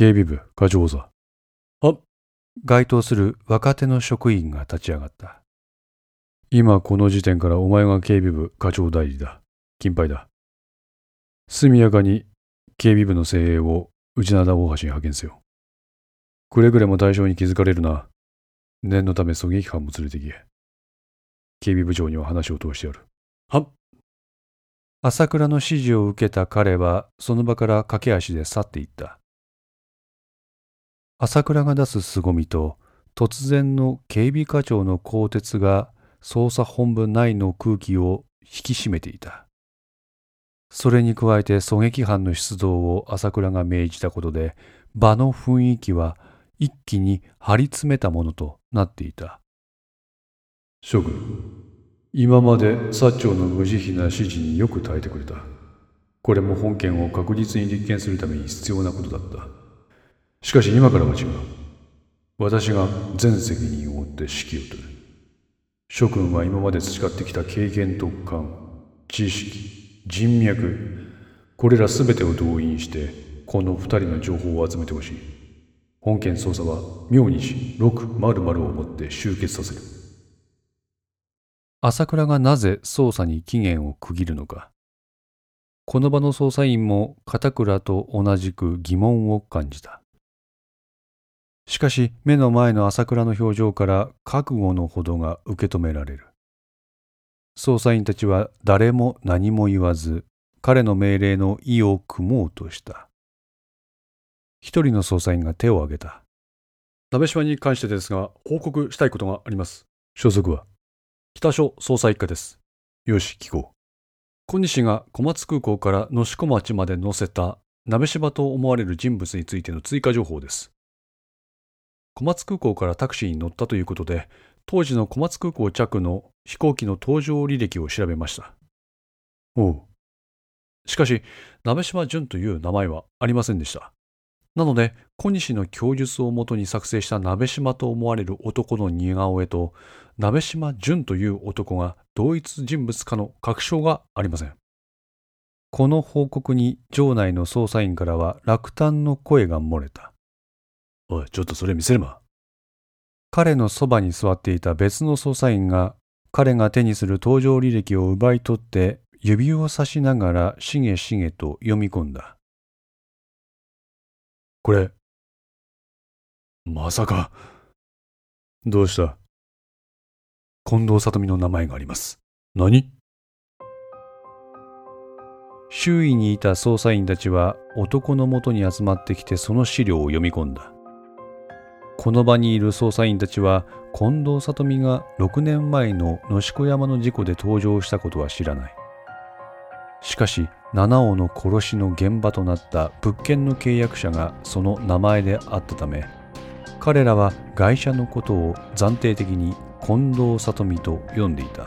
警備部課長座。は該当する若手の職員が立ち上がった。今この時点からお前が警備部課長代理だ。金牌だ。速やかに警備部の精鋭を内灘大橋に派遣せよ。くれぐれも対象に気づかれるな。念のため狙撃犯も連れてけ。警備部長には話を通してやる。は朝倉の指示を受けた彼はその場から駆け足で去っていった。朝倉が出す凄みと突然の警備課長の更迭が捜査本部内の空気を引き締めていた。それに加えて狙撃犯の出動を朝倉が命じたことで場の雰囲気は一気に張り詰めたものとなっていた。諸君、今まで薩長の無慈悲な指示によく耐えてくれた。これも本件を確実に立件するために必要なことだった。しかし今からは違う。私が全責任を負って指揮を執る。諸君は今まで培ってきた経験と感、知識、人脈、これらすべてを動員して、この二人の情報を集めてほしい。本件捜査は明日600をもって終結させる。朝倉がなぜ捜査に期限を区切るのか。この場の捜査員も片倉と同じく疑問を感じた。しかし目の前の朝倉の表情から覚悟のほどが受け止められる。捜査員たちは誰も何も言わず、彼の命令の意を組もうとした。一人の捜査員が手を挙げた。鍋島に関してですが、報告したいことがあります。所属は？北署捜査一課です。よし、聞こ小西が小松空港から能代町まで乗せた鍋島と思われる人物についての追加情報です。小松空港からタクシーに乗ったということで、当時の小松空港着の飛行機の搭乗履歴を調べました。おう。しかし、鍋島淳という名前はありませんでした。なので、小西の供述をもとに作成した鍋島と思われる男の似顔絵と、鍋島淳という男が同一人物かの確証がありません。この報告に場内の捜査員からは落胆の声が漏れた。おい、ちょっとそれ見せれば。彼のそばに座っていた別の捜査員が彼が手にする搭乗履歴を奪い取って指をさしながらしげしげと読み込んだ。これ、まさか、どうした？近藤里美の名前があります。何？周囲にいた捜査員たちは男のもとに集まってきてその資料を読み込んだ。この場にいる捜査員たちは近藤里美が6年前の野子山の事故で登場したことは知らない。しかし七尾の殺しの現場となった物件の契約者がその名前であったため彼らは会社のことを暫定的に近藤里美と呼んでいた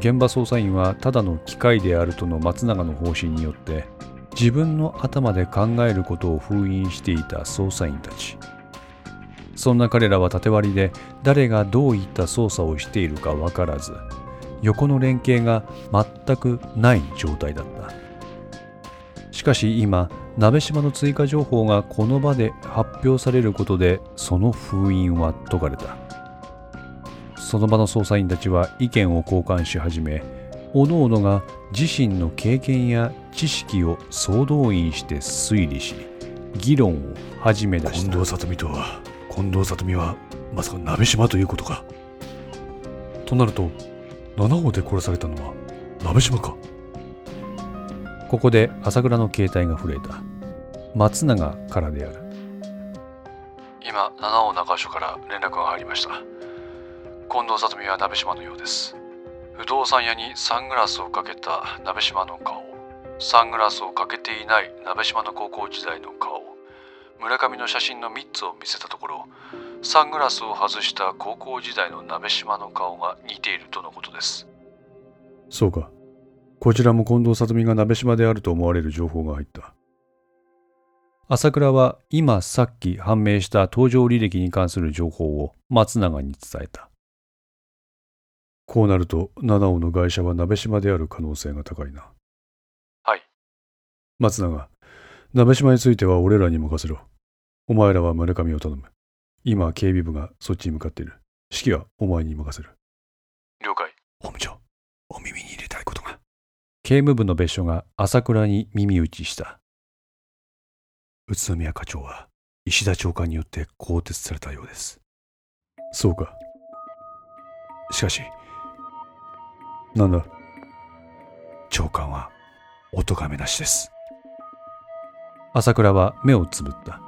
現場捜査員はただの機械であるとの松永の方針によって自分の頭で考えることを封印していた捜査員たちそんな彼らは縦割りで誰がどういった捜査をしているか分からず横の連携が全くない状態だった。しかし今鍋島の追加情報がこの場で発表されることでその封印は解かれた。その場の捜査員たちは意見を交換し始め各々が自身の経験や知識を総動員して推理し議論を始め出した。近藤里美とは、近藤里美は、まさか鍋島ということか。となると、七尾で殺されたのは、鍋島か。ここで朝倉の携帯が震えた松永からである今、七尾中署から連絡が入りました。近藤里美は鍋島のようです。不動産屋にサングラスをかけた鍋島の顔、サングラスをかけていない鍋島の高校時代の顔、村上の写真の3つを見せたところ、サングラスを外した高校時代の鍋島の顔が似ているとのことです。そうかこちらも近藤里美が鍋島であると思われる情報が入った朝倉は今さっき判明した登場履歴に関する情報を松永に伝えたこうなると七尾の会社は鍋島である可能性が高いなはい。松永鍋島については俺らに任せろ。お前らは村上を頼む。今、警備部がそっちに向かっている。指揮はお前に任せる。了解。本部長、お耳に入れたいことが。警務部の別所が朝倉に耳打ちした。宇都宮課長は石田長官によって更迭されたようです。そうか。しかし、なんだ？長官はお咎めなしです。朝倉は目をつぶった。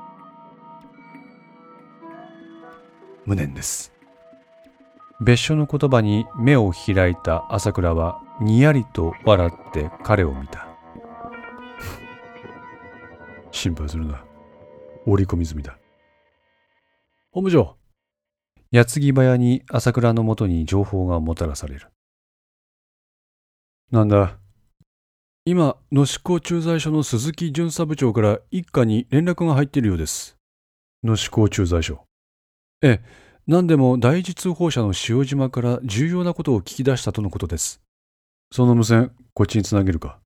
無念です。別所の言葉に目を開いた朝倉はにやりと笑って彼を見た。心配するな。織り込み済みだ。本部長矢継ぎ早に朝倉のもとに情報がもたらされる。なんだ？今、野志港駐在所の鈴木巡査部長から一課に連絡が入っているようです。野志港駐在所ええ、何でも第一通報者の塩島から重要なことを聞き出したとのことです。その無線、こっちにつなげるか。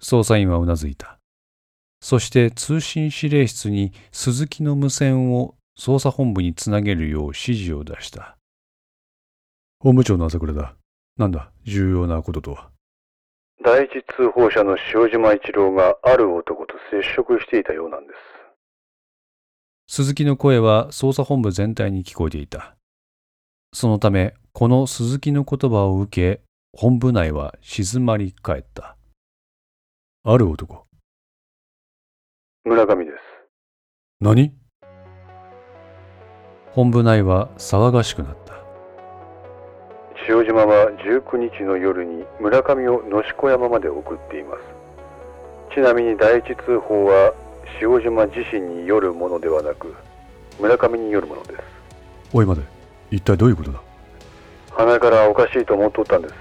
捜査員はうなずいた。そして通信指令室に鈴木の無線を捜査本部につなげるよう指示を出した。本部長の朝倉だ。なんだ、重要なこととは？第一通報者の塩島一郎がある男と接触していたようなんです。鈴木の声は捜査本部全体に聞こえていた。そのため、この鈴木の言葉を受け、本部内は静まり返った。ある男。村上です。何？本部内は騒がしくなった。塩島は19日の夜に村上を野子山まで送っています。ちなみに第一通報は塩島自身によるものではなく村上によるものです。おいまで、一体どういうことだ？鼻からおかしいと思っとったんです。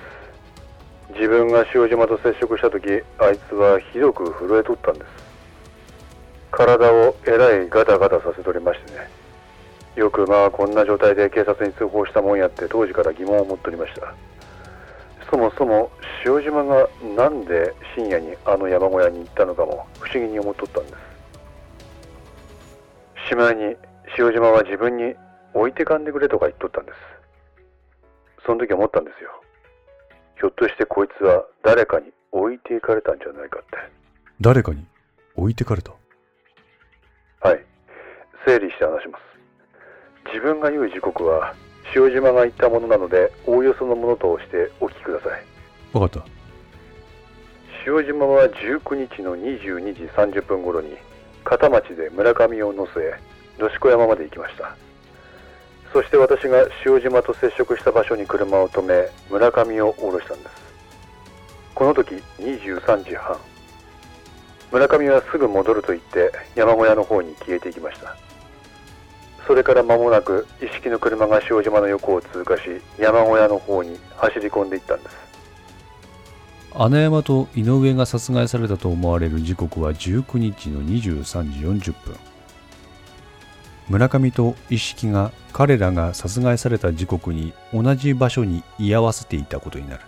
自分が塩島と接触した時あいつはひどく震えとったんです。体をえらいガタガタさせとりましてね。よくまあこんな状態で警察に通報したもんやって当時から疑問を持っておりました。そもそも塩島がなんで深夜にあの山小屋に行ったのかも不思議に思っとったんです。しまいに塩島は自分に置いてかんでくれとか言っとったんです。その時思ったんですよ。ひょっとしてこいつは誰かに置いていかれたんじゃないかって。誰かに置いてかれた？はい。整理して話します自分が言う時刻は塩島が言ったものなのでおおよそのものとしてお聞きください。わかった。塩島は19日の22時30分頃に片町で村上を乗せ野子山まで行きました。そして私が塩島と接触した場所に車を止め村上を降ろしたんです。この時23時半。村上はすぐ戻ると言って山小屋の方に消えていきましたそれから間もなく一式の車が塩島の横を通過し山小屋の方に走り込んでいったんです穴山と井上が殺害されたと思われる時刻は19日の23時40分。村上と一色が彼らが殺害された時刻に同じ場所に居合わせていたことになる。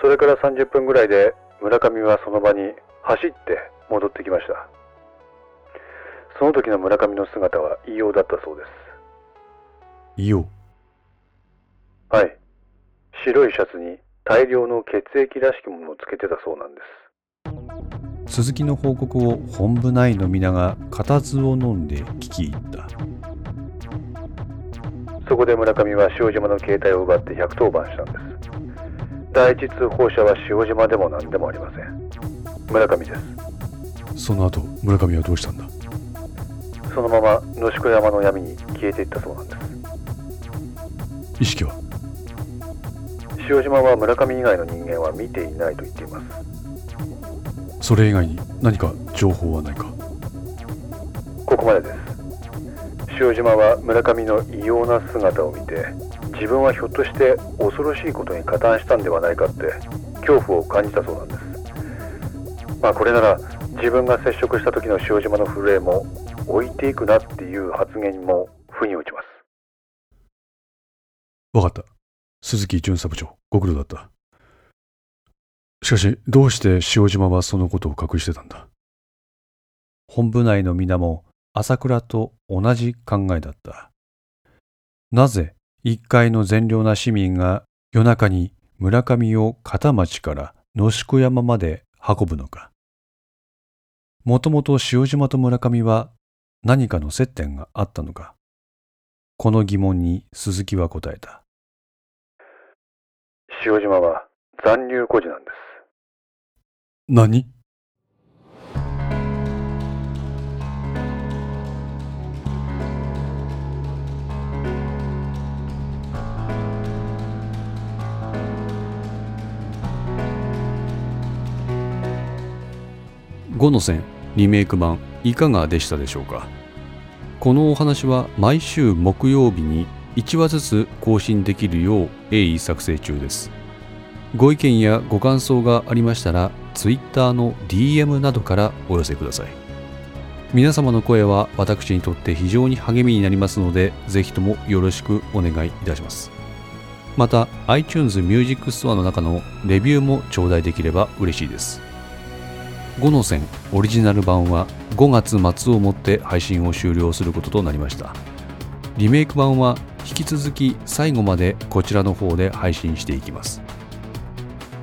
それから30分ぐらいで村上はその場に走って戻ってきましたその時の村上の姿は異様だったそうです。いよはい。白いシャツに大量の血液らしきものをつけてたそうなんです。鈴木の報告を本部内の皆が固唾を飲んで聞き入った。そこで村上は塩島の携帯を奪って110番したんです。第一通報者は塩島でも何でもありません。村上です。その後、村上はどうしたんだ？そのまま野子山の闇に消えていったそうなんです。意識は？塩島は村上以外の人間は見ていないと言っています。それ以外に何か情報はないか？ここまでです。塩島は村上の異様な姿を見て自分はひょっとして恐ろしいことに加担したんではないかって恐怖を感じたそうなんです。まあこれなら自分が接触した時の塩島の震えも置いていくなっていう発言にも腑に落ちますわかった。鈴木巡査部長、ご苦労だった。しかし、どうして塩島はそのことを隠してたんだ？本部内の皆も朝倉と同じ考えだった。なぜ一階の善良な市民が夜中に村上を片町から野宿山まで運ぶのか？もともと塩島と村上は何かの接点があったのか。この疑問に鈴木は答えた。塩島は残留孤児なんです。何？5の線リメイク版いかがでしたでしょうか？このお話は毎週木曜日に1話ずつ更新できるよう鋭意作成中です。ご意見やご感想がありましたら Twitter の DM などからお寄せください。皆様の声は私にとって非常に励みになりますのでぜひともよろしくお願いいたします。また iTunes Music Store の中のレビューも頂戴できれば嬉しいです。5の線オリジナル版は5月末をもって配信を終了することとなりました。リメイク版は引き続き最後までこちらの方で配信していきます。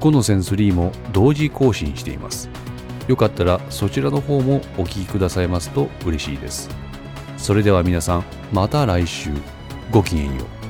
5の線3も同時更新しています。よかったらそちらの方もお聴きくださいますと嬉しいです。それでは皆さんまた来週。ごきげんよう。